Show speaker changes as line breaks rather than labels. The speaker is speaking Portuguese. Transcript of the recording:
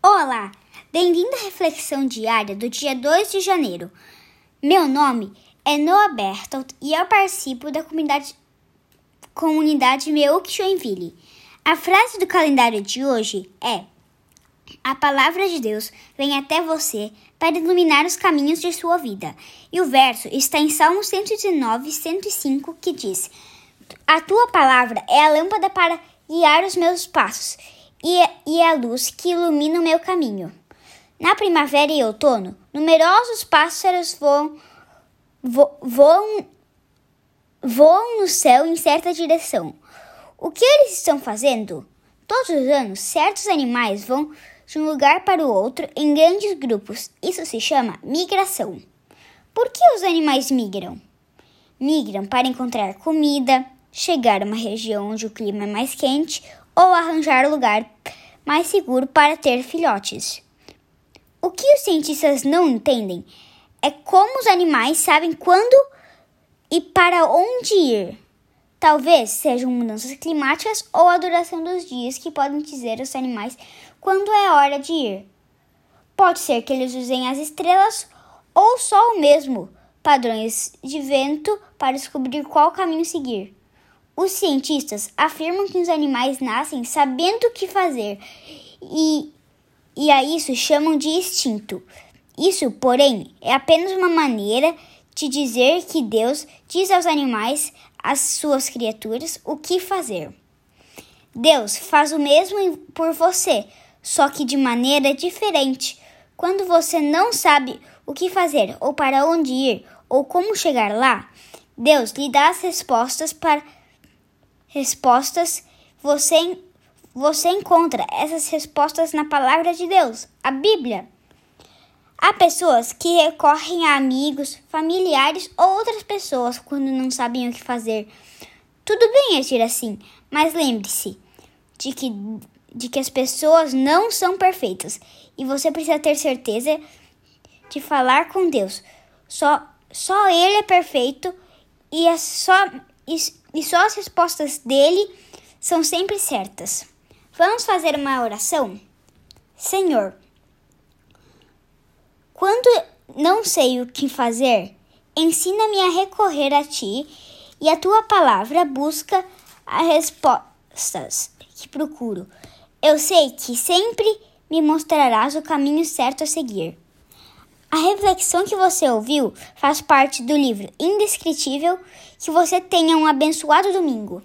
Olá, bem-vindo à reflexão diária do dia 2 de janeiro. Meu nome é Noah Bertolt e eu participo da comunidade, comunidade Meuc Joinville. A frase do calendário de hoje é: A palavra de Deus vem até você para iluminar os caminhos de sua vida. E o verso está em Salmo 119, 105, que diz: A tua palavra é a lâmpada para guiar os meus passos e, e a luz que ilumina o meu caminho. Na primavera e outono, numerosos pássaros voam, vo, voam, voam no céu em certa direção. O que eles estão fazendo? Todos os anos, certos animais vão de um lugar para o outro em grandes grupos. Isso se chama migração. Por que os animais migram? Migram para encontrar comida, chegar a uma região onde o clima é mais quente ou arranjar lugar mais seguro para ter filhotes. O que os cientistas não entendem é como os animais sabem quando e para onde ir. Talvez sejam mudanças climáticas ou a duração dos dias que podem dizer aos animais quando é hora de ir. Pode ser que eles usem as estrelas ou só o mesmo padrões de vento para descobrir qual caminho seguir. Os cientistas afirmam que os animais nascem sabendo o que fazer e, e a isso chamam de instinto. Isso, porém, é apenas uma maneira de dizer que Deus diz aos animais, às suas criaturas, o que fazer. Deus faz o mesmo por você, só que de maneira diferente. Quando você não sabe o que fazer, ou para onde ir, ou como chegar lá, Deus lhe dá as respostas para respostas, você, você encontra essas respostas na palavra de Deus, a Bíblia. Há pessoas que recorrem a amigos, familiares ou outras pessoas quando não sabem o que fazer. Tudo bem agir assim, mas lembre-se de que, de que as pessoas não são perfeitas e você precisa ter certeza de falar com Deus. Só, só Ele é perfeito e é só e só as respostas dele são sempre certas. Vamos fazer uma oração? Senhor, quando não sei o que fazer, ensina-me a recorrer a ti e a tua palavra busca as respostas que procuro. Eu sei que sempre me mostrarás o caminho certo a seguir. A reflexão que você ouviu faz parte do livro Indescritível. Que você tenha um abençoado domingo.